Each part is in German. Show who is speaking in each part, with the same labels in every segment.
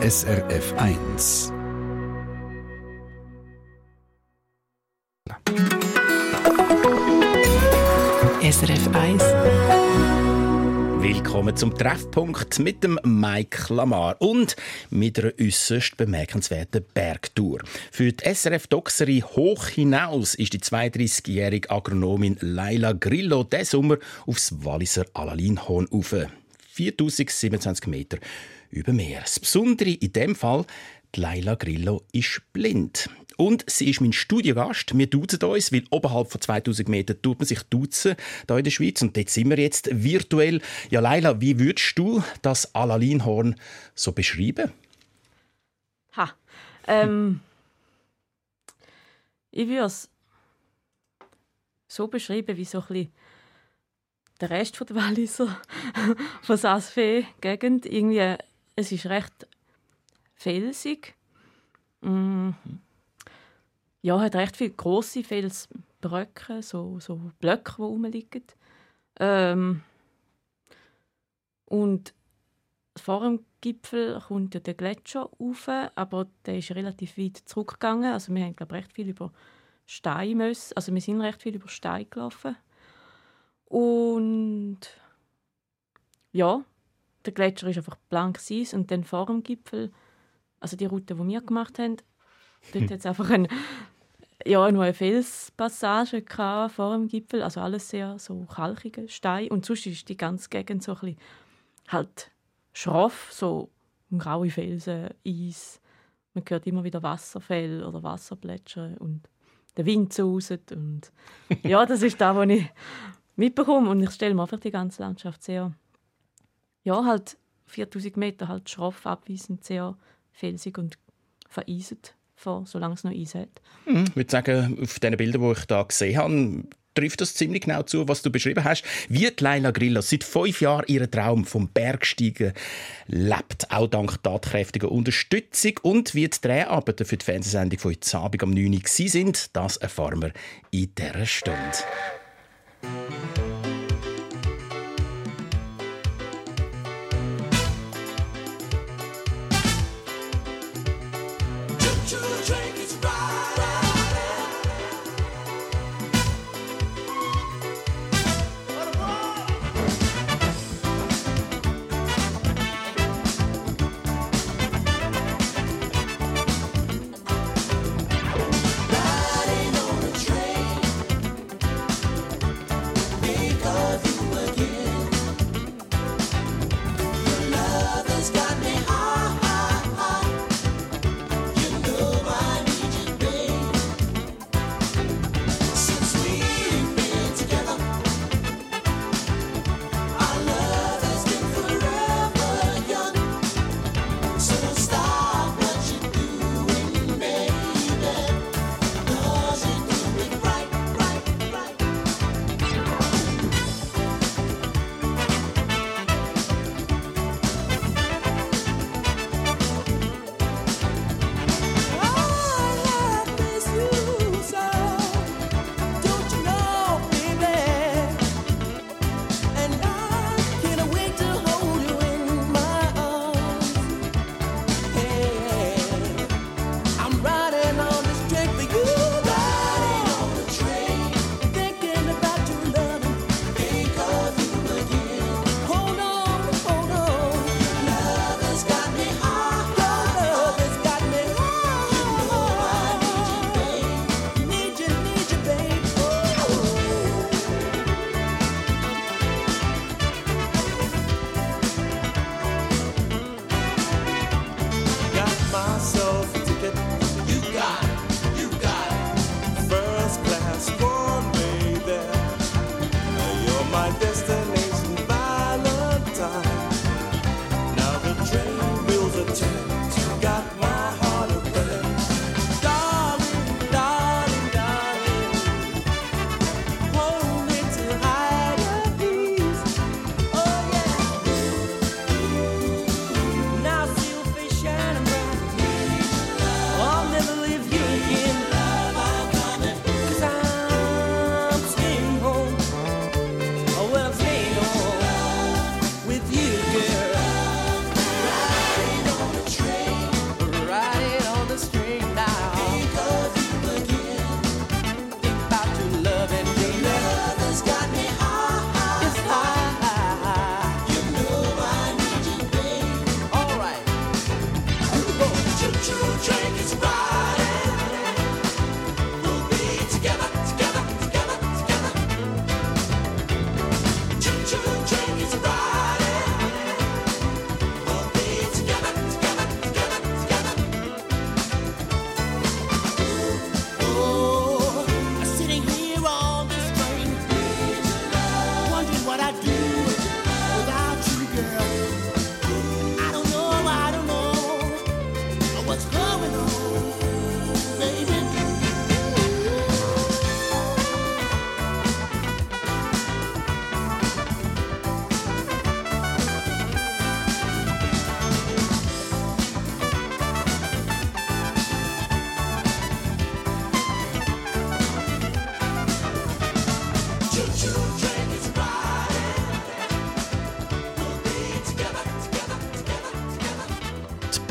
Speaker 1: SRF 1.
Speaker 2: SRF 1.
Speaker 3: Willkommen zum Treffpunkt mit dem Mike Lamar und mit einer äußerst bemerkenswerten Bergtour. Für die SRF Doxerie hoch hinaus ist die 32-jährige Agronomin Laila Grillo diesen Sommer aufs Walliser Alalinhorn rauf. 4027 Meter über Meer. Das Besondere in dem Fall, die Laila Grillo ist blind. Und sie ist mein Studiogast. Wir duzen uns, weil oberhalb von 2000 Metern tut man sich duzen hier in der Schweiz. Und dort sind wir jetzt virtuell. Ja, Laila, wie würdest du das Alalinhorn so beschreiben?
Speaker 4: Ha. Ähm, ich würde es so beschreiben, wie so ein bisschen der Rest der Walliser, von Saas-Fee-Gegend. Irgendwie, es ist recht felsig. Mm. Ja, hat recht viele grosse Felsbröcke, so, so Blöcke, die rumliegen. Ähm, und vor dem Gipfel kommt ja der Gletscher rauf, aber der ist relativ weit zurückgegangen. Also wir haben glaube recht viel über Steine müssen. Also wir sind recht viel über Steine gelaufen. Und ja, der Gletscher ist einfach blank Eis und dann vor dem Gipfel, also die Route, die wir gemacht haben, dort hat es einfach ein, ja, eine Felspassage vor dem Gipfel, also alles sehr so kalkige Steine und sonst ist die ganze Gegend so ein bisschen halt schroff, so graue Felsen, Eis. Man hört immer wieder Wasserfälle oder Wasserplätschern und der Wind sauset und ja, das ist da, was ich mitbekomme. Und ich stelle mir einfach die ganze Landschaft sehr, ja, halt 4000 Meter halt schroff, abweisend, sehr felsig und vereiset vor, solange es noch Eis hat.
Speaker 3: Hm, ich würde sagen, auf den Bildern, die ich da gesehen habe, trifft das ziemlich genau zu, was du beschrieben hast. Wie Leila Grillo seit fünf Jahren ihren Traum vom Bergsteigen lebt, auch dank tatkräftiger Unterstützung und wie die Dreharbeiten für die Fernsehsendung von heute Abend am 9 Uhr sind, das erfahren wir in dieser Stunde.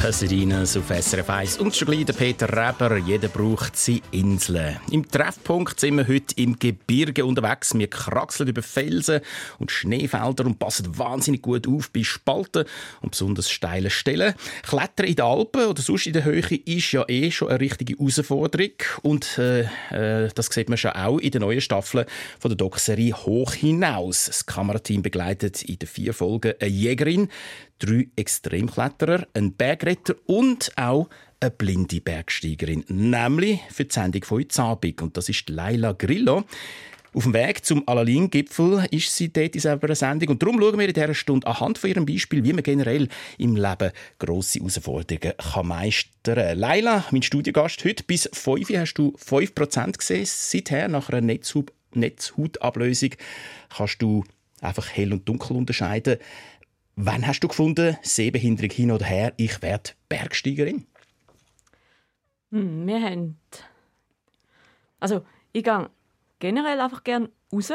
Speaker 3: Pasadenas auf SRF 1 und schon gleich der Peter Reber. Jeder braucht seine Inseln. Im Treffpunkt sind wir heute im Gebirge unterwegs. Wir kraxeln über Felsen und Schneefelder und passen wahnsinnig gut auf bei Spalten und besonders steilen Stellen. Klettern in den Alpen oder sonst in der Höhe ist ja eh schon eine richtige Herausforderung. Und äh, äh, das sieht man schon auch in der neuen Staffel von der Doc-Serie «Hoch hinaus». Das Kamerateam begleitet in den vier Folgen eine Jägerin, drei Extremkletterer, einen Bergretter und auch eine blinde Bergsteigerin, nämlich für die Sendung von heute Abend. Und das ist Laila Grillo. Auf dem Weg zum Alalin-Gipfel ist sie dort in selber Sendung. Und darum schauen wir in dieser Stunde anhand von ihrem Beispiel, wie man generell im Leben grosse Herausforderungen kann meistern kann. Laila, mein Studiogast heute, bis 5 hast du 5% gesehen. Seither, nach einer Netzhaut Netzhautablösung, kannst du einfach hell und dunkel unterscheiden. Wann hast du gefunden, Sehbehinderung hin oder her, ich werde Bergsteigerin?
Speaker 4: Hm, wir haben. Also, ich gehe generell einfach gerne raus.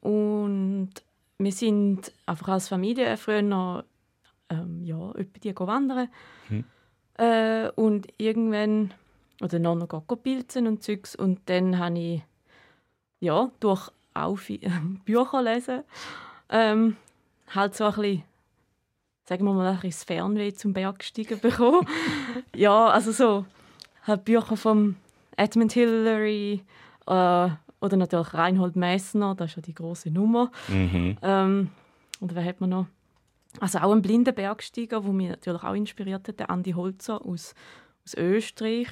Speaker 4: Und wir sind einfach als Familie früher noch ähm, ja, etwa die wandern. Hm. Äh, und irgendwann, oder noch noch pilzen und Zeugs. Und dann habe ich ja, durch auch Bücher lesen, ähm, halt so ein bisschen sagen wir mal, ein bisschen Fernweh zum Bergsteigen bekommen. ja, also so halt Bücher von Edmund Hillary äh, oder natürlich Reinhold Messner, das ist ja die große Nummer. Mhm. Ähm, und wer hat man noch? Also auch ein blinder Bergsteiger, der mich natürlich auch inspiriert hat, der Andy Holzer aus, aus Österreich.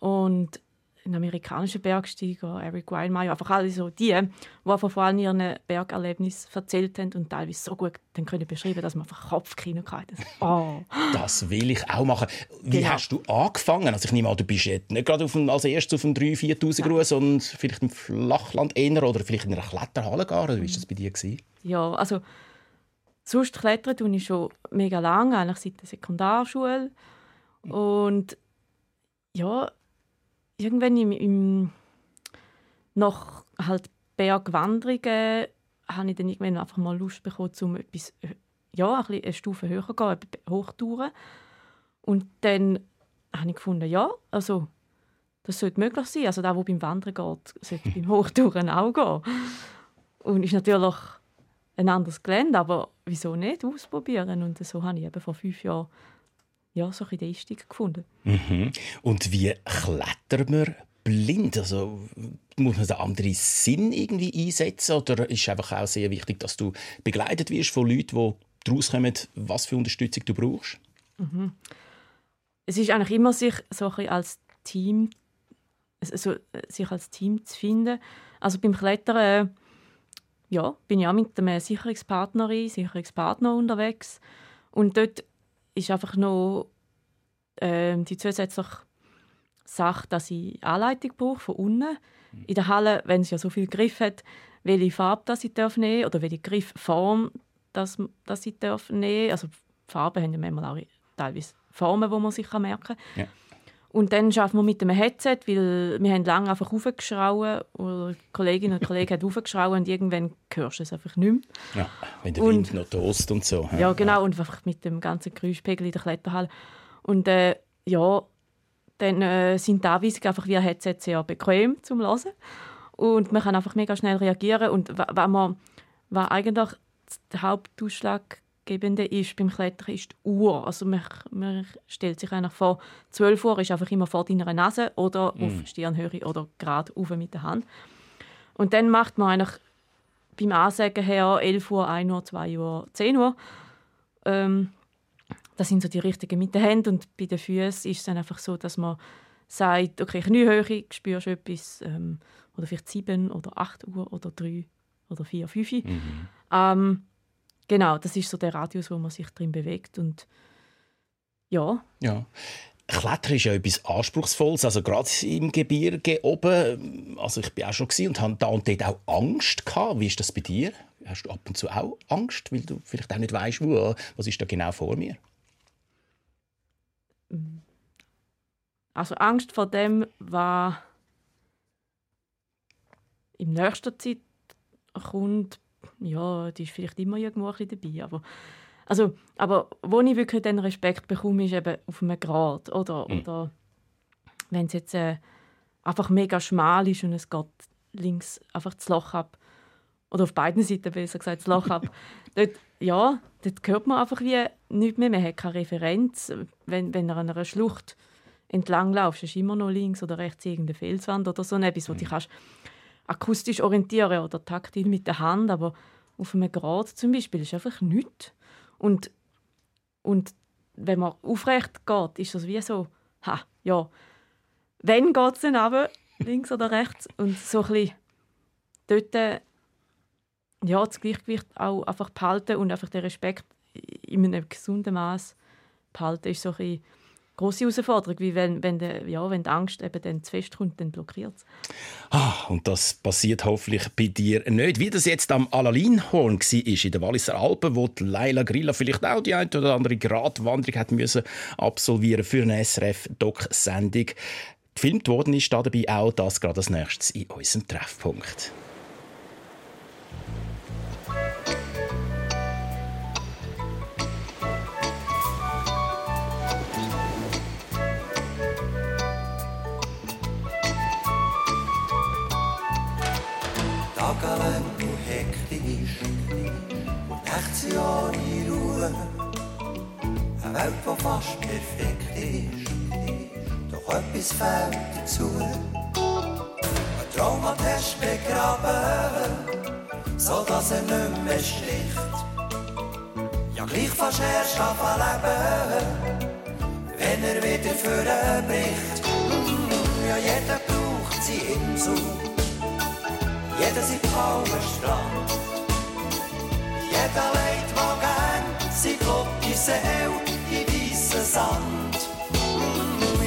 Speaker 4: Und ein amerikanischer Bergsteiger, Eric Weinmeier, einfach alle so die, die von vor allem ihren Bergerlebnis erzählt haben und teilweise so gut dann können beschreiben, dass man einfach Kopfkino hatte.
Speaker 3: Oh. Das will ich auch machen. Wie genau. hast du angefangen? Also ich nehme an, du bist jetzt nicht gerade als erstes auf dem 3'000, 4'000 Gruß, sondern vielleicht im Flachland eher oder vielleicht in einer Kletterhalle gar. Oder wie war das bei dir? Gewesen?
Speaker 4: Ja, also sonst klettern tue ich schon mega lange, eigentlich seit der Sekundarschule. Und ja, irgendwann im, im nach halt Bergwanderungen habe ich dann irgendwann einfach mal Lust bekommen, um etwas, ja, ein eine Stufe höher zu gehen, Hochtouren. Und dann habe ich gefunden, ja, also das sollte möglich sein. Also der, der beim Wandern geht, sollte beim Hochtouren auch gehen. Und ist natürlich ein anderes Gelände, aber wieso nicht ausprobieren? Und so habe ich eben vor fünf Jahren ja, so ein den Einstieg gefunden.
Speaker 3: Mhm. Und wie klettert man blind? Also, muss man da andere Sinn irgendwie einsetzen? Oder ist es einfach auch sehr wichtig, dass du begleitet wirst von Leuten, die daraus kommen, was für Unterstützung du brauchst?
Speaker 4: Mhm. Es ist eigentlich immer sich so ein als Team also, sich als Team zu finden. Also beim Klettern ja, bin ich auch mit einem Sicherungspartnerin, Sicherungspartner unterwegs. Und dort ist einfach noch ähm, die zusätzliche Sache, dass ich Anleitung brauche von unten. Mhm. In der Halle, wenn es ja so viel Griff hat, welche Farbe das ich darf nehmen oder welche Griffform das, das ich darf nehmen. Also Farben haben ja manchmal auch teilweise Formen, die man sich merken kann. Ja. Und dann arbeiten wir mit einem Headset, weil wir haben lange einfach aufgeschrauen oder Kolleginnen und Kollegen haben aufgeschrauen und irgendwann hörst du es einfach nicht mehr.
Speaker 3: Ja, wenn der und, Wind noch tost und so.
Speaker 4: Ja, genau, und einfach mit dem ganzen Geräuschpegel in der Kletterhalle. Und äh, ja, dann äh, sind die Anweisungen einfach via Headset sehr bequem zum Hören. Und man kann einfach mega schnell reagieren. Und wenn man, was eigentlich der Hauptausschlag Ausschlaggebende ist beim Klettern ist die Uhr. Also man, man stellt sich eigentlich vor, 12 Uhr ist einfach immer vor deiner Nase oder mm. auf Stirnhöhe oder gerade auf mit der Hand. Und dann macht man eigentlich beim Ansagen her 11 Uhr, 1 Uhr, 2 Uhr, 10 Uhr. Ähm, das sind so die richtigen mit den Händen und bei den Füßen ist es dann einfach so, dass man sagt, okay, Kniehöhe, spürst du etwas, ähm, oder vielleicht 7 oder 8 Uhr oder 3 oder 4, 5 mhm. ähm, Genau, das ist so der Radius, wo man sich drin bewegt und ja.
Speaker 3: Ja. Klettern ist ja etwas Anspruchsvolles, also gerade im Gebirge oben. Also ich bin auch schon und hatte da und dort auch Angst gehabt. Wie ist das bei dir? Hast du ab und zu auch Angst, weil du vielleicht auch nicht weißt, wo, was ist da genau vor mir?
Speaker 4: Also Angst vor dem war in nächster Zeit kommt ja, die ist vielleicht immer irgendwo ein dabei, aber Also, aber wo ich wirklich den Respekt bekomme, ist eben auf einem Grad. Oder,
Speaker 3: Mhm.
Speaker 4: oder wenn es jetzt äh, einfach mega schmal ist und es geht links einfach das Loch ab. Oder auf beiden Seiten besser gesagt, das Loch ab. dort, ja, dort hört man einfach wie nichts mehr. Man hat keine Referenz. Wenn, wenn er an einer Schlucht entlang laufst, ist immer noch links oder rechts irgendeine Felswand oder so etwas, wo du dich kannst akustisch orientieren oder taktil mit der Hand, aber auf einem Grad zum Beispiel ist einfach nichts. Und, und wenn man aufrecht geht, ist das wie so, ha, ja, wenn geht es dann runter, links oder rechts und so ein bisschen dort ja, das Gleichgewicht auch einfach behalten und einfach den Respekt in einem gesunden Maß behalten, ist so ein bisschen grosse Herausforderung, wie wenn, wenn, de, ja, wenn die Angst eben dann zu fest kommt, dann blockiert es.
Speaker 3: Ah, und das passiert hoffentlich bei dir nicht. Wie das jetzt am Alalinhorn war in den Walliser Alpen, wo die Laila Grilla vielleicht auch die eine oder andere Gratwanderung hat müssen absolvieren für eine SRF-Doc-Sendung. Gefilmt worden ist dabei auch das gerade als nächstes in unserem Treffpunkt.
Speaker 5: Welt, die fast perfekt ist, doch etwas fehlt dazu. Ein Traum hat hast begraben, so dass er nicht mehr sticht. Ja, gleich fast erst anfangen leben, wenn er wieder vorbricht. Ja, jeder braucht sie Insel. Jeder sein Palmenstrand. Jeder sein flotte Seele in weissen Sand.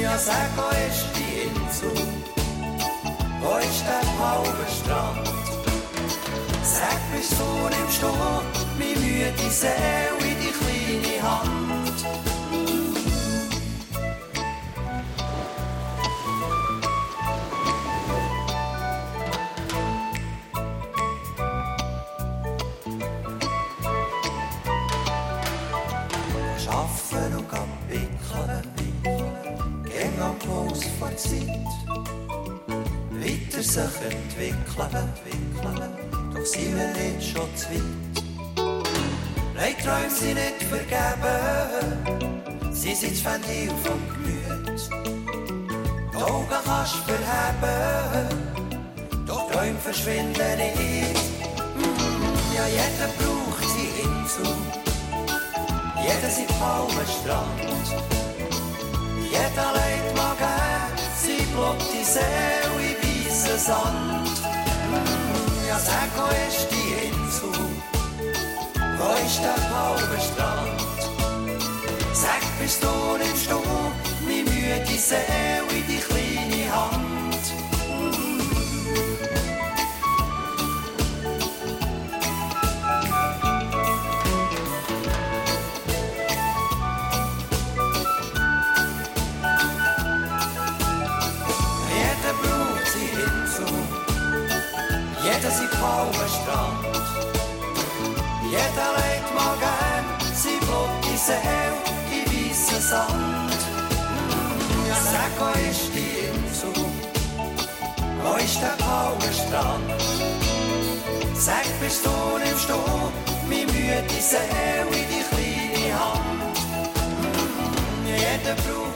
Speaker 5: Ja, sag, wo ist die Insel? Wo ist der Palmenstrand? Sag, bist du nimmst du meine müde Seele in die kleine Hand? Zeit. Weiter sich entwickeln, doch sind wir nicht schon zu weit. Nein, Träume sind nicht vergeben, sie sind das Ventil vom Gemüt. Die Augen kannst du verheben, doch Träume verschwinden nicht. Ja, jeder braucht sie Insel. Jeder sein Palmenstrand. Jeder gern blotte Seele in weissen Sand. Ja, sag, wo ist die Insel? Wo ist der Palmenstrand? Sag, bist du, nimmst du meine müde Seele in die kleine Hand? Seele in weissen Sand. Mm, Ja, sag, wo ist der Palmenstrand? Sag, bist du, nimmst du meine müde Seele in die kleine Hand. Jeder braucht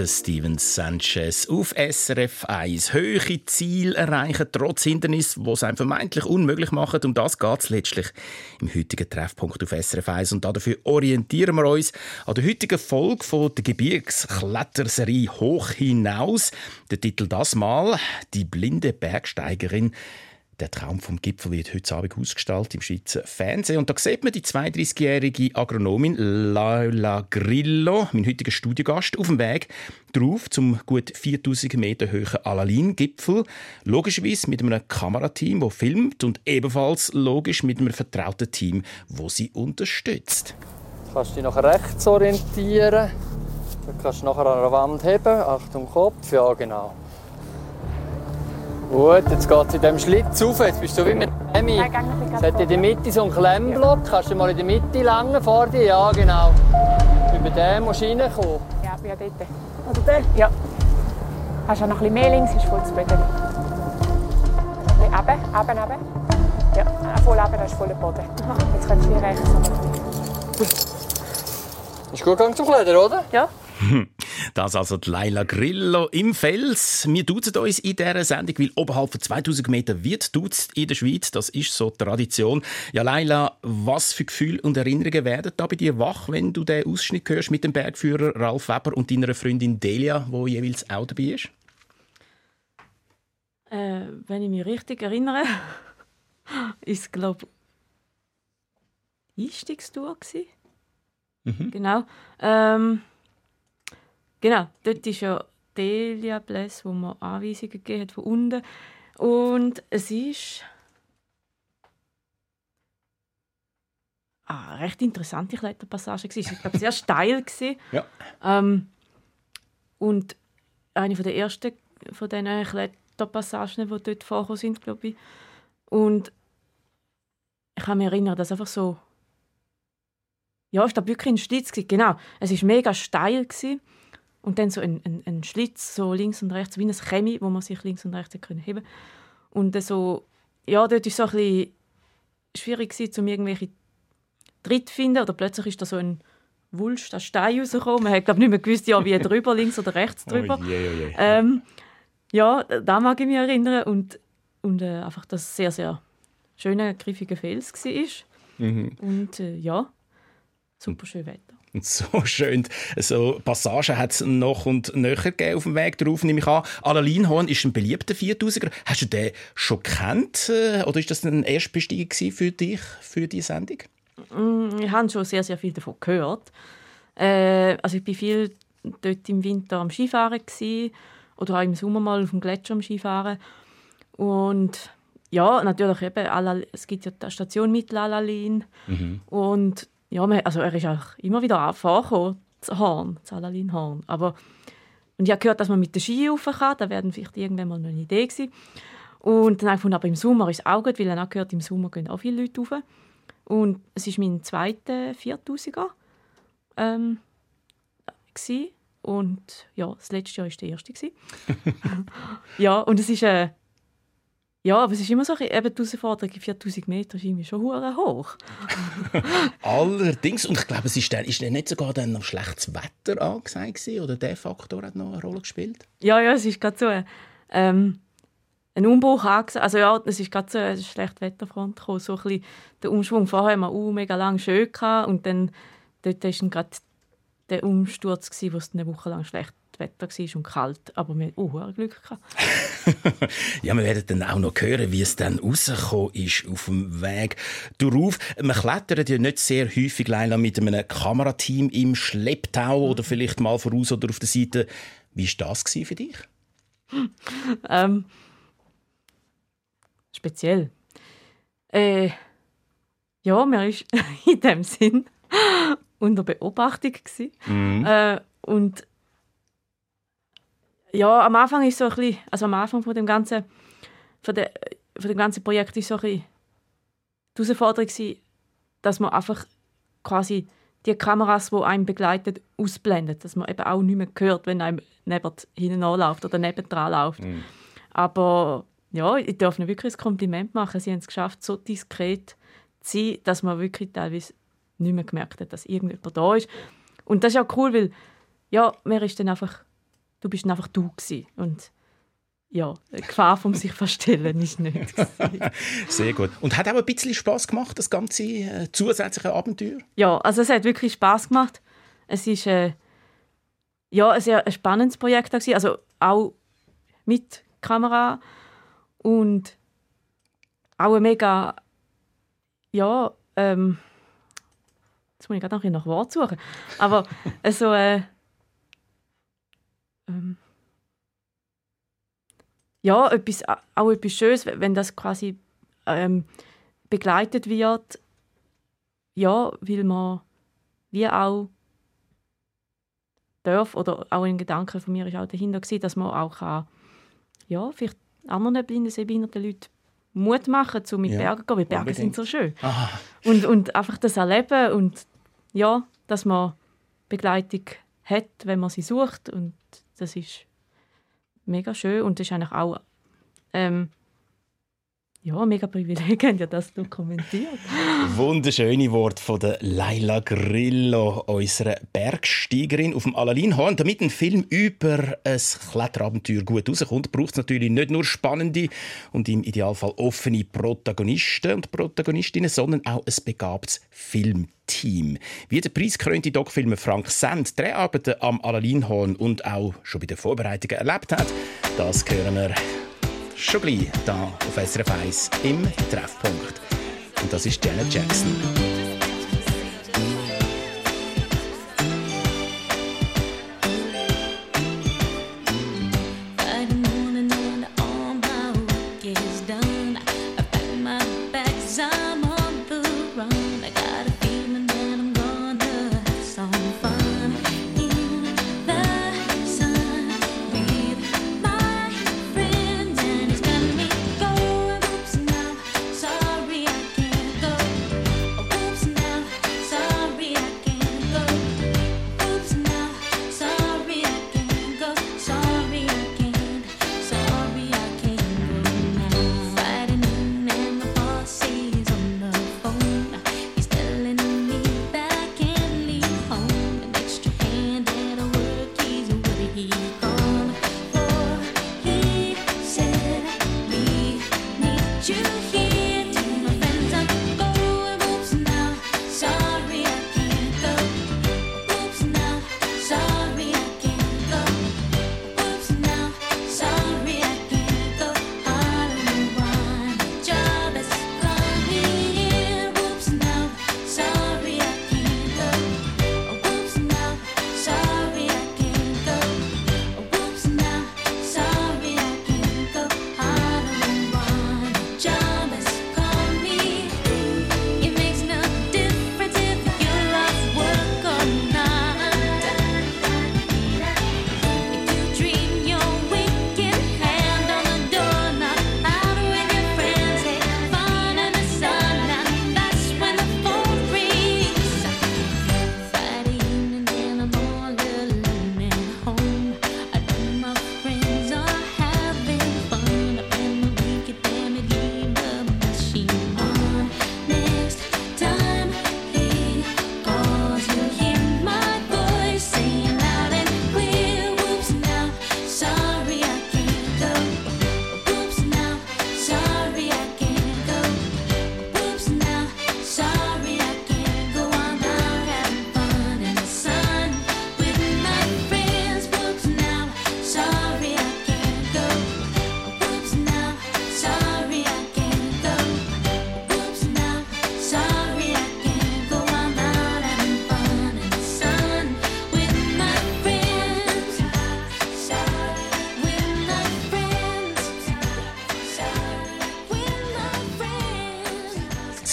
Speaker 3: der Steven Sanchez auf SRF 1. Höhere Ziele erreichen, trotz Hindernis, die es einem vermeintlich unmöglich machen. Um das geht es letztlich im heutigen Treffpunkt auf SRF 1. Und dafür orientieren wir uns an der heutigen Folge von der Gebirgskletterserie Hoch hinaus. Der Titel das Mal «Die blinde Bergsteigerin». Der Traum vom Gipfel wird heute Abend ausgestellt im Schweizer Fernsehen. Und da sieht man die 32-jährige Agronomin Laila Grillo, mein heutiger Studiogast, auf dem Weg drauf zum gut 4000 Meter hohen Alalin-Gipfel. Logischerweise mit einem Kamerateam, das filmt und ebenfalls logisch mit einem vertrauten Team, das sie unterstützt.
Speaker 6: Du kannst dich nach rechts orientieren. Du kannst nachher an der Wand heben. Achtung, Kopf. Ja, genau. Gut, jetzt geht es in diesem Schlitz auf. Jetzt bist du wie mit Emmy. Es hat in der Mitte so einen Klemmblock. Kannst du mal in der Mitte langen vor dir? Ja, genau. Über den musst du reinkommen.
Speaker 7: Ja, bin ja dort. Oder der? Ja. Hast du noch ein bisschen mehr links, ist voll das Boden. Ein bisschen runter, runter, runter. Ja, voll runter, das ist voll der Boden. Jetzt kannst du hier rechts.
Speaker 6: Ist gut gegangen zum Klettern, oder?
Speaker 7: Ja.
Speaker 3: Das also die Laila Grillo im Fels. Wir duzen uns in dieser Sendung, weil oberhalb von 2000 Metern wird duzt in der Schweiz. Das ist so Tradition. Ja, Laila, was für Gefühle und Erinnerungen werden da bei dir wach, wenn du den Ausschnitt hörst mit dem Bergführer Ralf Weber und deiner Freundin Delia, wo jeweils auch dabei ist?
Speaker 4: Äh, wenn ich mich richtig erinnere, ist glaube ich Einstiegstour gsi. Genau. Ähm, genau. Dort ist ja Delia Bless, wo man Anweisungen gegeben hat von unten. Und es ist ah, eine recht interessante Kletterpassage gewesen. Es war glaube sehr steil gewesen.
Speaker 3: Ja.
Speaker 4: Ähm, und eine von der ersten von diesen Kletterpassagen, die dort vorgekommen sind, glaube ich. Und ich kann mich erinnern, dass einfach so ja, es war wirklich ein gewesen, Genau. Es war mega steil. gewesen. Und dann so ein, ein, ein Schlitz, so links und rechts, wie ein Chemie, wo man sich links und rechts können heben Und dann so, ja, dort war es so ein bisschen schwierig, gewesen, um irgendwelche Tritt zu finden. Oder plötzlich ist da so ein Wulst, ein Stein rausgekommen. Man hat, glaube nicht mehr gewusst, ja, wie drüber, links oder rechts drüber.
Speaker 3: Oh oh je.
Speaker 4: Ähm, ja, da mag ich mich erinnern. Und, und äh, einfach, dass es sehr, sehr schöner, griffiger Fels war. Und äh, ja, super schön Wetter.
Speaker 3: Und so schön. So Passagen hat es noch und nöcher gegeben auf dem Weg drauf, nehme ich an. Alalinhorn ist ein beliebter 4000er. Hast du den schon kennt äh, oder ist das ein Erstbestieg für dich, für die Sendung?
Speaker 4: Mm, Ich habe schon sehr, sehr viel davon gehört. Äh, also ich war viel dort im Winter am Skifahren gewesen, oder auch im Sommer mal auf dem Gletscher am Skifahren. Und ja, natürlich eben, es gibt ja die Station Mittelallalin. Und ja, man, also er ist auch immer wieder angefahren, das Horn, das Alalinhorn. Aber und ich habe gehört, dass man mit den Ski rauf kann. Das wäre vielleicht irgendwann mal eine Idee gewesen. Und dann habe ich gefunden, aber im Sommer ist es auch gut, weil ich auch gehört, im Sommer gehen auch viele Leute rauf. Und es ist mein zweiter 4000er. Ähm, und ja, das letzte Jahr war der erste. ja, und es ist äh, ja, aber es ist immer so, eben die Herausforderung, 4000 Meter ist irgendwie schon hure hoch.
Speaker 3: Allerdings, und ich glaube, es ist, dann, ist nicht sogar dann noch schlechtes Wetter angesagt gewesen, oder der Faktor hat noch eine Rolle gespielt?
Speaker 4: Ja, ja, es ist gerade so ein, ähm, ein Umbruch angesagt. Also ja, es ist gerade so eine schlechte Wetterfront gekommen. So ein bisschen der Umschwung vorher haben wir uh, mega lang schön gehabt und dann dort ist dann gerade der Umsturz gsi, wo es eine Woche lang schlecht Wetter war und kalt. Aber wir hatten uh, Glück.
Speaker 3: Ja, wir werden dann auch noch hören, wie es dann rausgekommen ist auf dem Weg darauf. Man klettert ja nicht sehr häufig Leila, mit einem Kamerateam im Schlepptau oder vielleicht mal voraus oder auf der Seite. Wie war das für dich?
Speaker 4: ähm, speziell. Äh, ja, mir ist in dem Sinn unter Beobachtung gsi. Äh, und ja, am Anfang ist so ein bisschen, also am Anfang von dem ganzen, von, der, von dem ganzen Projekt ist so ein bisschen die Herausforderung gsi, dass man einfach quasi die Kameras, die einem begleiten, ausblendet, dass man eben auch nicht mehr hört, wenn einem neben hinten anläuft oder nebendran läuft. Aber ja, ich darf ihnen wirklich ein Kompliment machen. Sie haben es geschafft, so diskret zu sein, dass man wirklich teilweise nicht mehr gemerkt hat, dass irgendjemand da ist. Und das ist auch cool, weil ja, mir ist dann einfach du bist einfach du gewesen. und ja, die Gefahr vom sich verstellen ist nicht.
Speaker 8: Sehr gut. Und hat auch ein bisschen Spaß gemacht, das ganze äh, zusätzliche Abenteuer?
Speaker 4: ja, also es hat wirklich Spaß gemacht. Es ist äh, ja ein sehr spannendes Projekt gewesen, also auch mit Kamera und auch ein mega ja ähm, jetzt muss ich gerade noch ein nach Wort suchen, aber also äh, ähm, ja etwas auch etwas Schönes, wenn das quasi ähm, begleitet wird, ja, weil man wie auch darf, oder auch ein Gedanke von mir ist auch dahinter gewesen, dass man auch kann, ja, vielleicht anderen blinden, sehbehinderten Leuten Mut machen, um mit
Speaker 8: Ja,
Speaker 4: Bergen zu gehen, weil Berge
Speaker 8: unbedingt.
Speaker 4: sind so schön.
Speaker 8: Ah,
Speaker 4: Und, und einfach das erleben und ja, dass man Begleitung hat, wenn man sie sucht und das ist mega schön und das ist eigentlich auch ähm, ja, mega Privileg, haben ja das dokumentiert.
Speaker 8: Wunderschöne Wort von der Laila Grillo, unserer Bergsteigerin auf dem Alalinhorn. Damit ein Film über ein Kletterabenteuer gut rauskommt, braucht es natürlich nicht nur spannende und im Idealfall offene Protagonisten und Protagonistinnen, sondern auch ein begabtes Filmteam. Wie der preisgekrönte Doc-Filmer Frank Sand Dreharbeiten am Alalinhorn und auch schon bei den Vorbereitungen erlebt hat, das hören wir schon gleich hier auf SRF 1 im Treffpunkt. Und das ist Janet Jackson.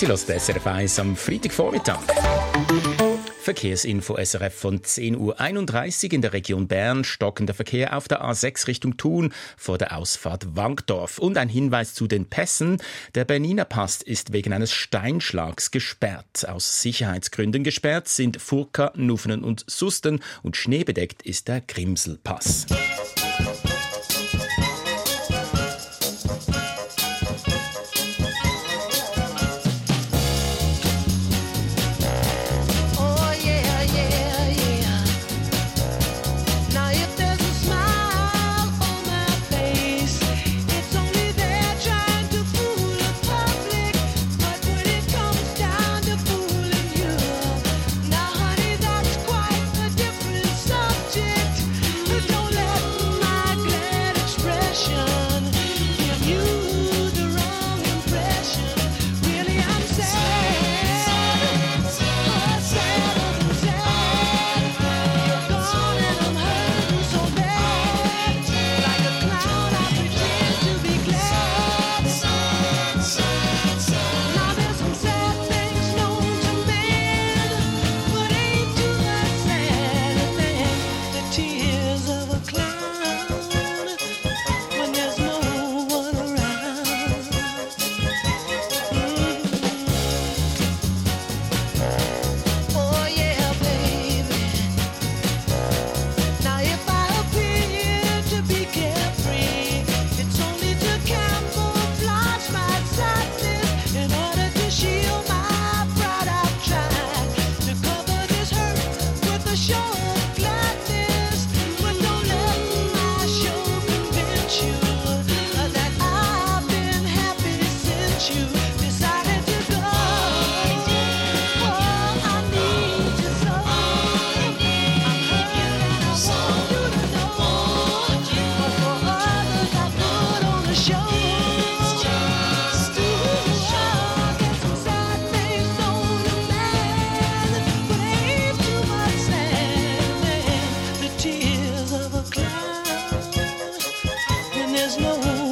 Speaker 8: Sie lässt SRF 1 am Freitagvormittag. Verkehrsinfo SRF von 10.31 Uhr in der Region Bern. Stockender Verkehr auf der A6 Richtung Thun vor der Ausfahrt Wankdorf. Und ein Hinweis zu den Pässen. Der Berniner Pass ist wegen eines Steinschlags gesperrt. Aus Sicherheitsgründen gesperrt sind Furka, Nuffenen und Susten. Und schneebedeckt ist der Grimselpass.
Speaker 9: there's
Speaker 10: no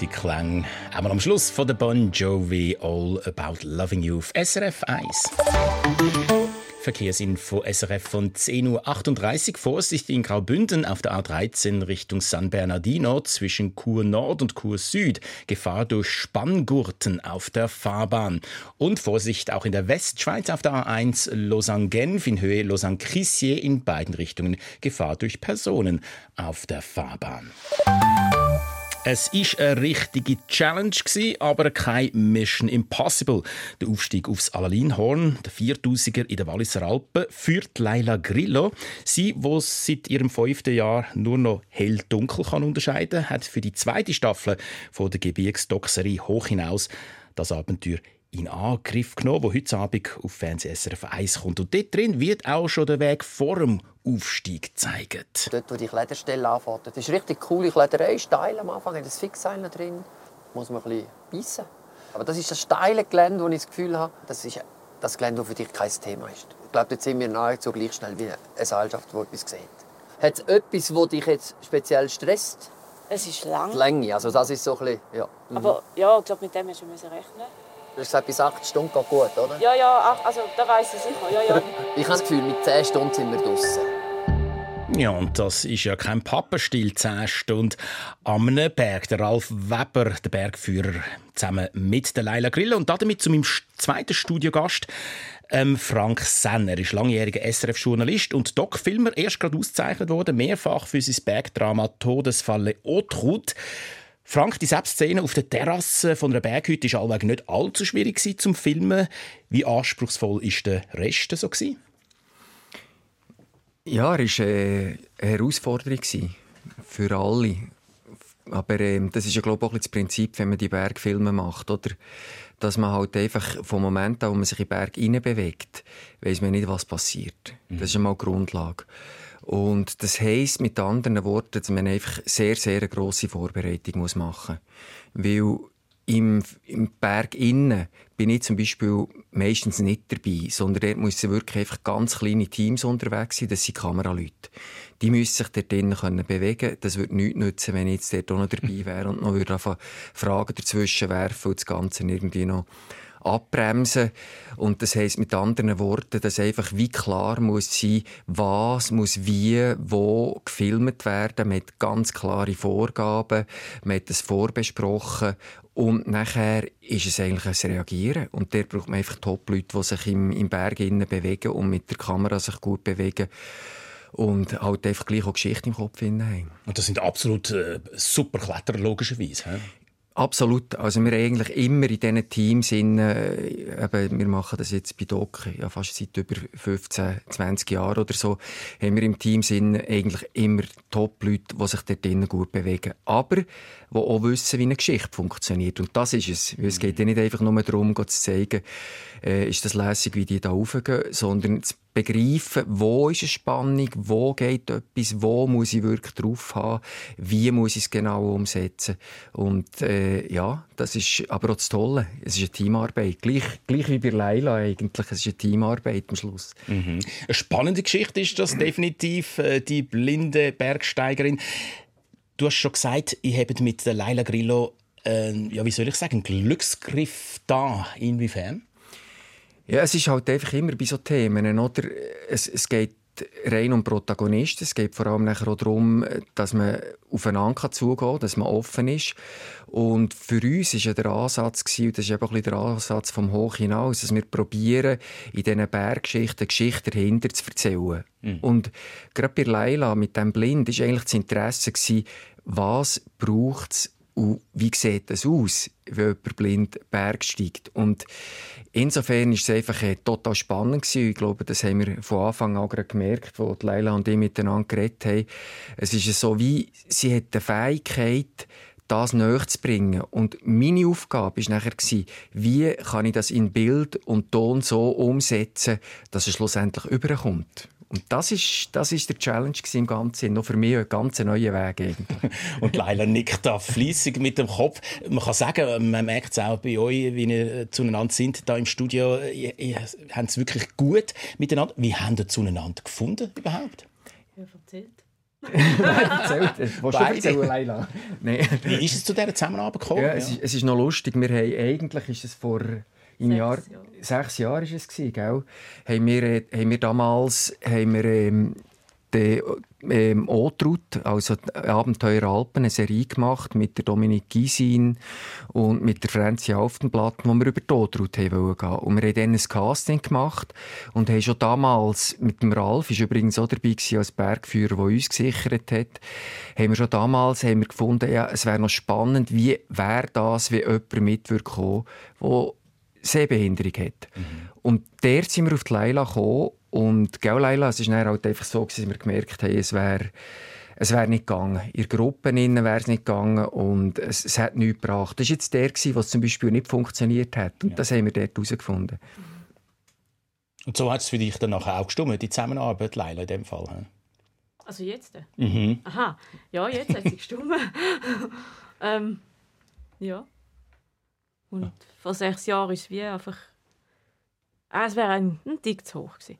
Speaker 3: Sanfte Klänge. Aber am Schluss von der Bon Jovi All About Loving You auf SRF 1. Verkehrsinfo SRF von 10.38 Uhr. Vorsicht in Graubünden auf der A13 Richtung San Bernardino zwischen Chur Nord und Chur Süd. Gefahr durch Spanngurten auf der Fahrbahn. Und Vorsicht auch in der Westschweiz auf der A1 Lausanne-Genf in Höhe Lausanne-Crissier in beiden Richtungen. Gefahr durch Personen auf der Fahrbahn. Es ist eine richtige Challenge gsi, aber kein Mission Impossible. Der Aufstieg aufs Alalinhorn, der 4000er in den Walliser Alpen, führt Leila Grillo. Sie, die seit ihrem fünften Jahr nur noch hell-dunkel kann unterscheiden, hat für die zweite Staffel von der Gebirgsdoxerie hoch hinaus das Abenteuer in Angriff genommen, wo heute Abend auf Fernsehen SRF 1 kommt. Und dort drin wird auch schon der Weg vor dem Aufstieg gezeigt.
Speaker 11: Dort, wo die Klederstelle anfängt. Das ist richtig coole Klederei, steil am Anfang, hat das Fixseil drin. Muss man ein bisschen beißen. Aber das ist das steile Gelände, wo ich das Gefühl habe, das ist das Gelände, das für dich kein Thema ist. Ich glaube, dort sind wir nahezu gleich schnell wie eine Seilschaft, die etwas sieht. Hat es etwas, das dich jetzt speziell stresst?
Speaker 12: Es ist lang.
Speaker 11: Die Länge, also das ist so ein bisschen, ja. Mhm.
Speaker 12: Aber ja, ich glaube, mit dem hast du rechnen.
Speaker 11: Du hast gesagt, bis acht Stunden geht gut, oder?
Speaker 12: Ja, ja, ach, also da weiss ich sicher. Ja, ja.
Speaker 11: Ich habe das Gefühl, mit zehn Stunden sind wir draußen.
Speaker 3: Ja, und das ist ja kein Pappenstiel, 10 Stunden am Berg. Der Ralf Weber, der Bergführer, zusammen mit der Leila Grille. Und damit zu meinem zweiten Studiogast. ähm, Frank Senner ist langjähriger SRF-Journalist und Doc-Filmer, erst gerade ausgezeichnet worden, mehrfach für sein Bergdrama Todesfalle Otrut. Frank, die Selbstszene auf der Terrasse von einer Berghütte war allweg nicht allzu schwierig zum Filmen. Wie anspruchsvoll ist der Rest so gewesen?
Speaker 13: Ja, er war äh, eine Herausforderung für alle. Aber ähm, das ist ja glaube ich auch das Prinzip, wenn man die Bergfilme macht, oder? Dass man halt einfach vom Moment an, wo man sich in den Berg bewegt, weiß man nicht, was passiert. Das ist einmal die Grundlage. Und das heisst mit anderen Worten, dass man einfach sehr, sehr eine grosse Vorbereitung muss machen muss. Weil im, im Berg innen bin ich zum Beispiel meistens nicht dabei, sondern dort müssen wirklich einfach ganz kleine Teams unterwegs sein. Das sind Kameraleute. Die müssen sich dort drinnen können bewegen. Das würde nichts nützen, wenn ich jetzt dort auch noch dabei wäre und noch würde Fragen dazwischen werfen und das Ganze irgendwie noch abbremsen. Und das heisst mit anderen Worten, dass einfach wie klar muss sein, was muss wie, wo gefilmt werden. mit ganz klare Vorgaben. Man hat das vorbesprochen. Und nachher ist es eigentlich ein Reagieren. Und der braucht man einfach Top-Leute, die sich im, im Berg innen bewegen und mit der Kamera sich gut bewegen und halt einfach gleich auch Geschichte im Kopf haben.
Speaker 3: Und das sind absolut äh, super Kletterer, logischerweise. He?
Speaker 13: Absolut. Also wir eigentlich immer in diesen Teams, in, äh, eben, wir machen das jetzt bei Doc, ja, fast seit über 15, 20 Jahren oder so, haben wir im Team eigentlich immer Top-Leute, die sich dort drinnen gut bewegen. Aber, die auch wissen, wie eine Geschichte funktioniert. Und das ist es. Es geht ja nicht einfach nur darum, zu zeigen, äh, ist das lässig, wie die da raufgehen, sondern zu begreifen, wo ist eine Spannung, wo geht etwas, wo muss ich wirklich drauf haben, wie muss ich es genau umsetzen. Und äh, ja, das ist aber auch das Tolle. Es ist eine Teamarbeit. Gleich, gleich wie bei Leila eigentlich. Es ist eine Teamarbeit am Schluss.
Speaker 3: Mhm. Eine spannende Geschichte ist das definitiv, äh, die blinde Bergsteigerin. Du hast schon gesagt, ihr habt mit der Leila Grillo, äh, ja, wie soll ich sagen, einen Glücksgriff da. Inwiefern?
Speaker 13: Ja, es ist halt einfach immer bei so Themen, oder? Es, es geht rein um Protagonisten. Es geht vor allem nachher auch darum, dass man aufeinander zugehen kann, dass man offen ist. Und für uns war ja der Ansatz, und das ist eben ein der Ansatz vom Hoch hinaus, dass wir probieren, in diesen Berggeschichten Geschichten dahinter zu erzählen. Mhm. Und gerade bei Leila mit dem Blind war eigentlich das Interesse, was braucht es und wie sieht das aus, wenn jemand blind Berg steigt? Und insofern ist es einfach äh, total spannend gewesen. Ich glaube, das haben wir von Anfang an gemerkt, als Leila und ich miteinander geredet haben. Es ist so wie, sie hat die Fähigkeit, das näher zu bringen. Und meine Aufgabe war nachher, wie kann ich das in Bild und Ton so umsetzen, dass es schlussendlich überkommt. Und das ist, das ist der Challenge im Ganzen. Noch für mich ein ganz neuer Weg. Eigentlich.
Speaker 3: und Leila nickt da fließig mit dem Kopf. Man kann sagen, man merkt es auch bei euch, wie ihr zueinander sind, da im Studio. Ihr, ihr habt es wirklich gut miteinander. Wie habt ihr zueinander gefunden überhaupt?
Speaker 4: Ja, erzählt.
Speaker 13: erzählt. Du erzählen, Leila?
Speaker 3: Nein. Wie ist es zu dieser Zusammenarbeit gekommen?
Speaker 13: Ja, es. Ist, es ist noch lustig. Wir haben, eigentlich ist es vor im Jahr Jahre. sechs Jahre ist es gewesen, gell? Haben wir, äh, haben wir damals haben wir, ähm, die ähm, Otrut, also Abenteuer Alpen, eine Serie gemacht mit der Dominik Gysin und mit der Franzi Auftenblatt, wo wir über die Otrut gehen wollten. Und wir haben dann ein Casting gemacht und haben schon damals mit dem Ralf, ist übrigens auch dabei gewesen, als Bergführer, der uns gesichert hat, haben wir schon damals haben wir gefunden, ja, es wäre noch spannend, wie wäre das, wenn jemand mitwirkt, der Sehbehinderung hat. Mhm. Und dort sind wir auf die Leila gekommen und gell, Leila, es ist dann halt einfach so, dass wir gemerkt haben, es wäre es wäre nicht gegangen. In Gruppen wäre es nicht gegangen und es, es hat nichts gebracht. Das war jetzt der, der zum Beispiel nicht funktioniert hat. Und ja. das haben wir dort herausgefunden.
Speaker 3: Und so hat es für dich dann nachher auch gestimmt, die Zusammenarbeit, Leila, in dem Fall? He?
Speaker 4: Also jetzt?
Speaker 3: Mhm.
Speaker 4: Aha, ja, jetzt hat sie gestimmt. ähm, ja. Und vor sechs Jahren ist es wie einfach. Ah, es wäre ein, ein Tick zu hoch gewesen.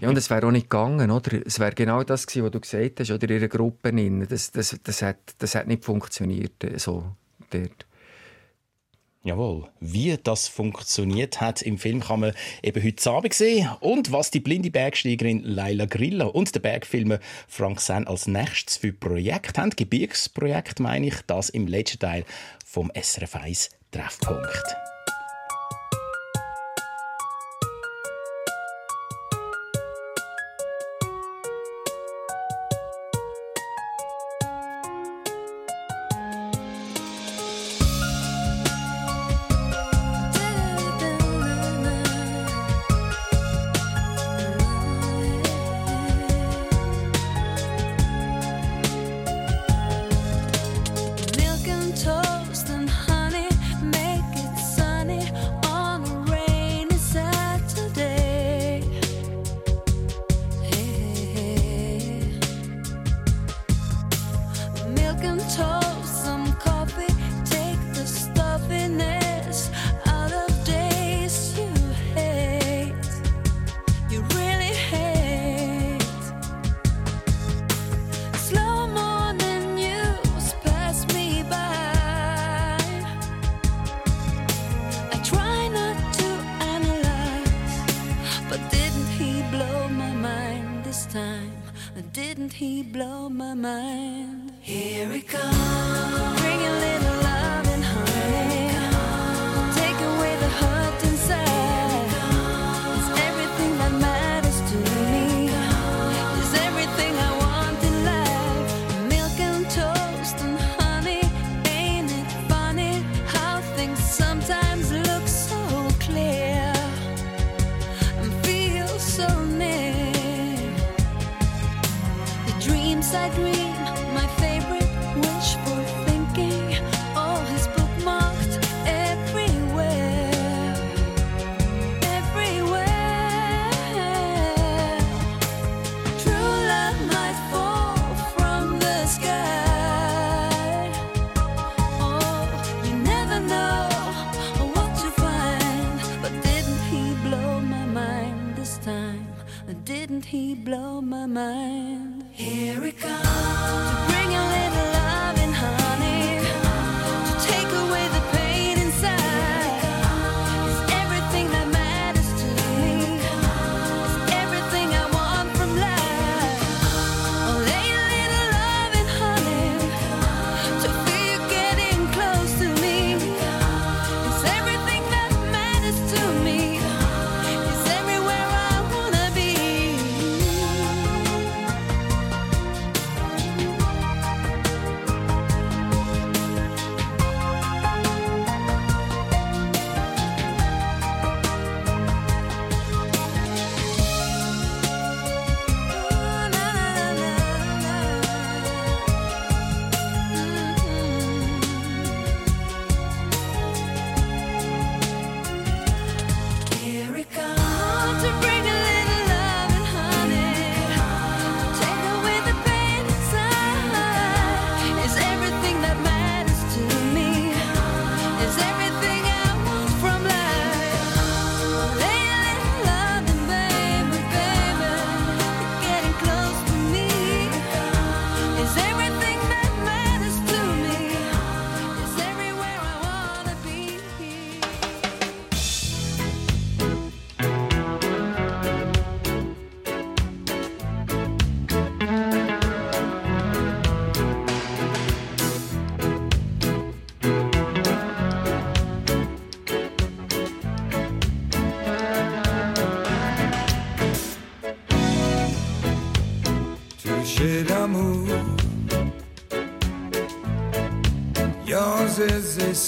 Speaker 13: ja, und es wäre auch nicht gegangen, oder? Es wäre genau das gewesen, was du gesagt hast, oder in ihrer Gruppe. Das, das, das, hat, das hat nicht funktioniert, äh, so dort.
Speaker 3: Jawohl. Wie das funktioniert hat im Film kann man eben heute Abend sehen. Und was die blinde Bergsteigerin Laila Grilla und der Bergfilmer Frank Sen als nächstes für Projekt haben, Gebirgsprojekt meine ich, das im letzten Teil vom SRF 1 Treffpunkt.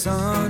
Speaker 3: sun.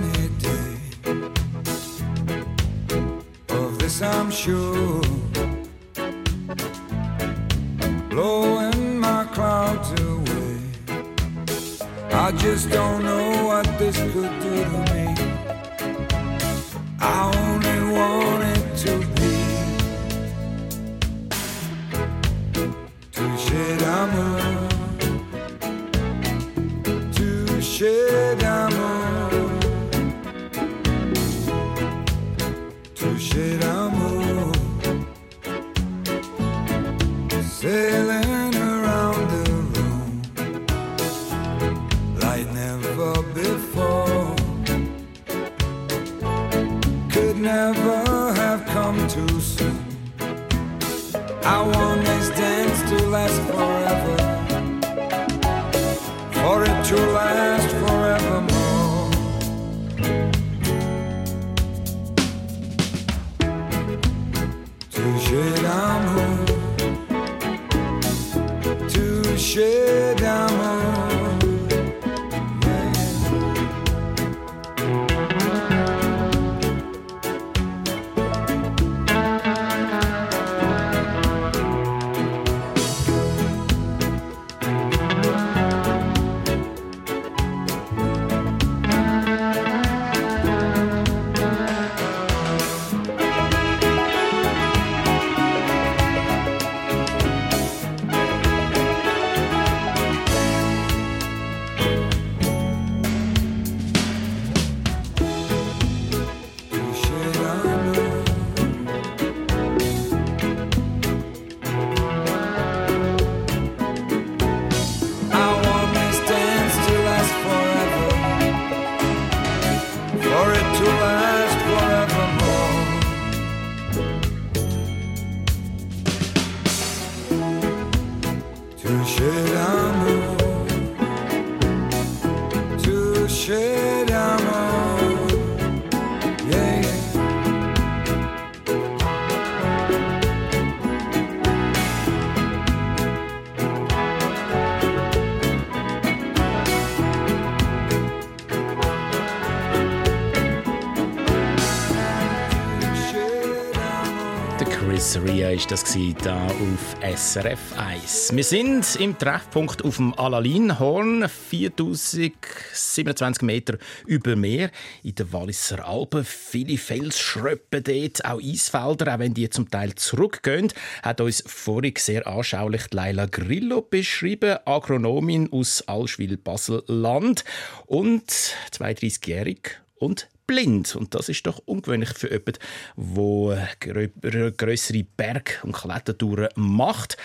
Speaker 3: Das gsi da auf SRF 1. Wir sind im Treffpunkt auf dem Alalinhorn, 4027 Meter über Meer in den Walliser Alpen. Viele Felsschröppen dort, auch Eisfelder, auch wenn die zum Teil zurückgehen, hat uns vorhin sehr anschaulich Leila Grillo beschrieben, Agronomin aus Allschwil-Basel-Land und 32-jährig und blind. Und das ist doch ungewöhnlich für jemanden, der grö grössere Berg- und Klettertouren macht.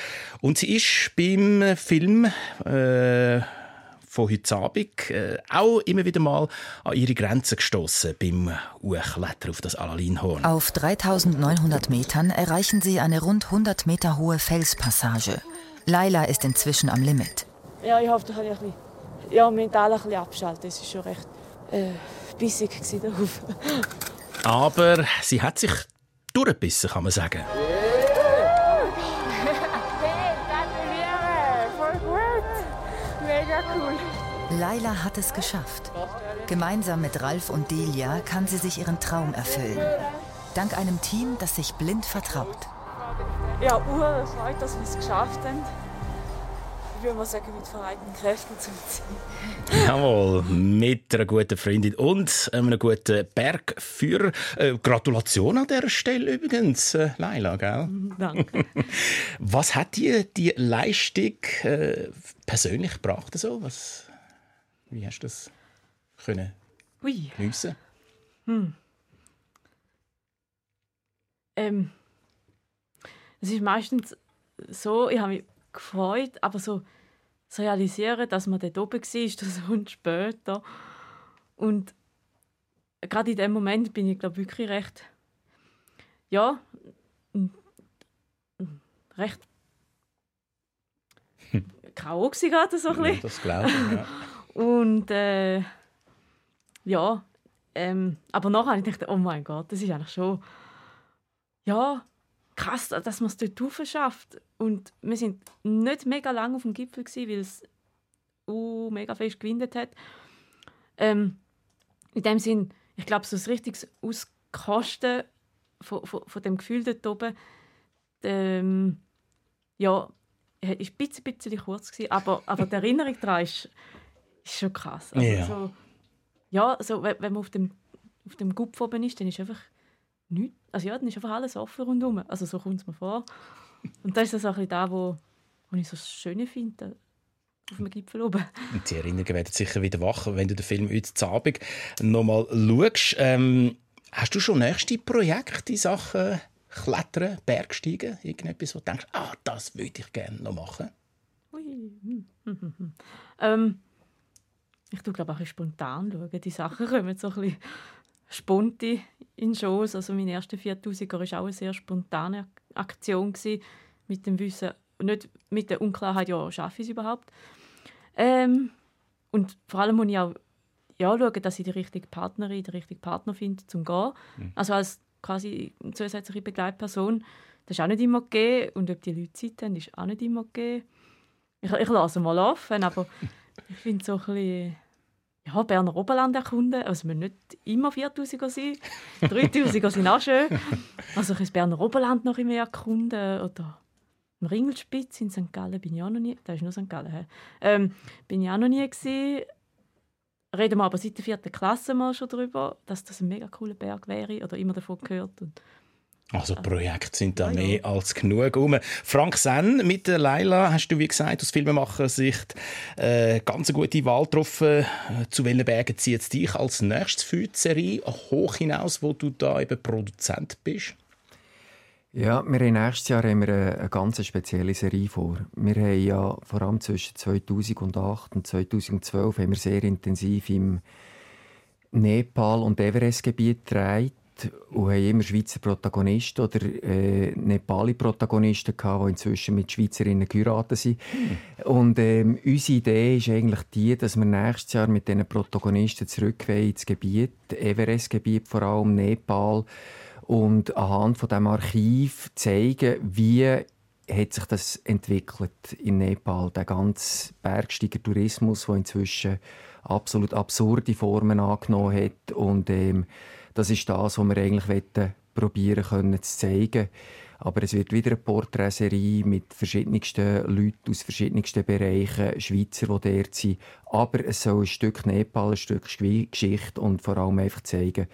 Speaker 3: Und sie ist beim Film äh, von heute Abend äh, auch immer wieder mal an ihre Grenzen gestoßen beim Hochklettern auf das Alalinhorn.
Speaker 14: Auf 3900 Metern erreichen sie eine rund 100 Meter hohe Felspassage. Laila ist inzwischen am Limit.
Speaker 12: Ja, ich hoffe, da kann ich ein bisschen, ja, mental ein bisschen abschalten. Es war schon recht äh, bissig gewesen darauf.
Speaker 3: Aber sie hat sich durchgebissen, kann man sagen.
Speaker 7: Hey, gratuliere! Voll gut! Mega cool.
Speaker 14: Laila hat es geschafft. Gemeinsam mit Ralf und Delia kann sie sich ihren Traum erfüllen. Dank einem Team, das sich blind vertraut.
Speaker 12: Ja, Uhr freut, dass wir es geschafft haben. Ich würde mal sagen, mit vereinten Kräften zum Ziel.
Speaker 3: Jawohl, mit einer guten Freundin und einem guten Bergführer. Äh, Gratulation an dieser Stelle übrigens, äh, Laila, gell?
Speaker 4: Danke.
Speaker 3: Was hat dir die Leistung äh, persönlich gebracht? So? Was, wie hast du das können
Speaker 4: Ui.
Speaker 3: geniessen?
Speaker 4: Hm. Ähm, es ist meistens so, ich habe mich gefreut, aber so zu realisieren, dass man dort oben war, das und später. Und gerade in dem Moment bin ich, glaube wirklich recht, ja, recht K.O. gsi gerade so ein
Speaker 3: Ja,
Speaker 4: bisschen.
Speaker 3: das glaube ich, ja.
Speaker 4: Und äh, ja, ähm, aber nachher habe ich gedacht, oh mein Gott, das ist eigentlich schon ja, krass, dass man es dort rauf schafft. Und wir sind nicht mega lang auf dem Gipfel, gewesen, weil es uh, mega fest gewindet hat. Ähm, in dem Sinn, ich glaube, so ein richtiges Auskosten von, von, von dem Gefühl dort oben, ähm, ja, war ein bisschen, bisschen kurz, gewesen, aber, aber die Erinnerung daran ist, ist schon krass. Also,
Speaker 3: Ja.
Speaker 4: so, ja, so, wenn, man auf dem, auf dem Gupf oben ist, dann ist einfach nichts. Also ja, dann ist einfach alles offen rundherum. Also so kommt es mir vor. Und das ist das auch ein bisschen da, wo, wo ich so das Schöne finde, auf dem Gipfel oben.
Speaker 3: Und die Erinnerungen werden sicher wieder wach, wenn du den Film heute Abend nochmal schaust. Ähm, hast du schon nächste Projekte in Sachen Klettern, Bergsteigen? Irgendetwas, wo du denkst, ah, das würde ich gerne noch machen?
Speaker 4: Ui. hm, hm, hm, hm. ähm, ich tue glaube auch spontan schauen. Die Sachen kommen so ein bisschen spontan in Shows. Also mein erster 4000er war auch eine sehr spontane Aktion gewesen, mit dem Wissen, nicht mit der Unklarheit, ja, schaffe ich es überhaupt. Ähm, und vor allem muss ich auch ja, schauen, dass ich die richtige Partnerin, den richtigen Partner finde, zum gehen.
Speaker 3: Mhm.
Speaker 4: Also als quasi zusätzliche Begleitperson. Das ist auch nicht immer gegeben. Und ob die Leute Zeit haben, ist auch nicht immer gegeben. Ich, ich lasse mal offen, aber ich finde so ein bisschen ja, Berner Oberland erkunden. Also müssen nicht immer 4000er sein. 3000er sind auch schön. Also ich das Berner Oberland noch mehr erkunden. Oder im Ringelspitz in St. Gallen bin ich auch noch nie. Da ist nur St. Gallen. Ähm, bin ich auch noch nie gewesen. Reden wir aber seit der vierten Klasse mal schon darüber, dass das ein mega cooler Berg wäre oder immer davon gehört. Und
Speaker 3: Also Projekte sind da mehr als genug rum. Frank Senn mit der Leila hast du, wie gesagt, aus Filmemacher-Sicht äh, ganz eine gute Wahl getroffen. Äh, Zu welchen Bergen zieht es dich als nächstes für die Serie hoch hinaus, wo du da eben Produzent bist?
Speaker 13: Ja, wir haben nächstes Jahr haben wir eine, eine ganz spezielle Serie vor. Wir haben ja vor allem zwischen 2008 und 2012 haben wir sehr intensiv im Nepal und Everest-Gebiet gedreht. Und haben immer Schweizer Protagonisten oder äh, Nepali-Protagonisten gehabt, die inzwischen mit Schweizerinnen geheiratet sind. Mhm. Und ähm, unsere Idee ist eigentlich die, dass wir nächstes Jahr mit diesen Protagonisten zurück ins Gebiet, Everest-Gebiet vor allem, Nepal, und anhand von dem Archiv zeigen, wie hat sich das entwickelt in Nepal, der ganze Bergsteiger-Tourismus, der inzwischen absolut absurde Formen angenommen hat und ähm, das ist das, was wir eigentlich probieren können zu zeigen. Aber es wird wieder eine Porträtserie mit verschiedensten Leuten aus verschiedensten Bereichen, Schweizer, die dort sind. Aber es soll ein Stück Nepal, ein Stück Geschichte und vor allem einfach zeigen,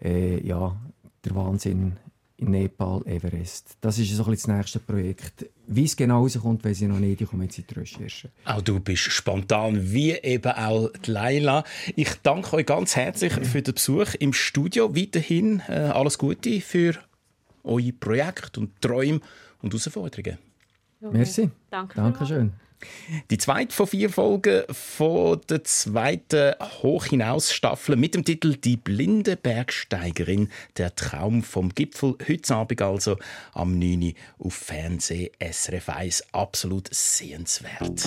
Speaker 13: äh, ja, der Wahnsinn in Nepal, Everest. Das ist so ein das nächste Projekt. Wie es genau rauskommt, weiß ich noch nicht. Ich komme jetzt in die Recherche.
Speaker 15: Auch du bist spontan, wie eben auch die Leila. Ich danke euch ganz herzlich für den Besuch im Studio. Weiterhin äh, alles Gute für eure Projekte und Träume und Herausforderungen.
Speaker 13: Merci.
Speaker 4: Danke.
Speaker 13: Dankeschön.
Speaker 15: Die zweite von vier Folgen von der zweiten Hochhinaus-Staffel mit dem Titel Die blinde Bergsteigerin, der Traum vom Gipfel. Heute Abend also am 9. Uhr auf Fernseh SRF 1. Absolut sehenswert.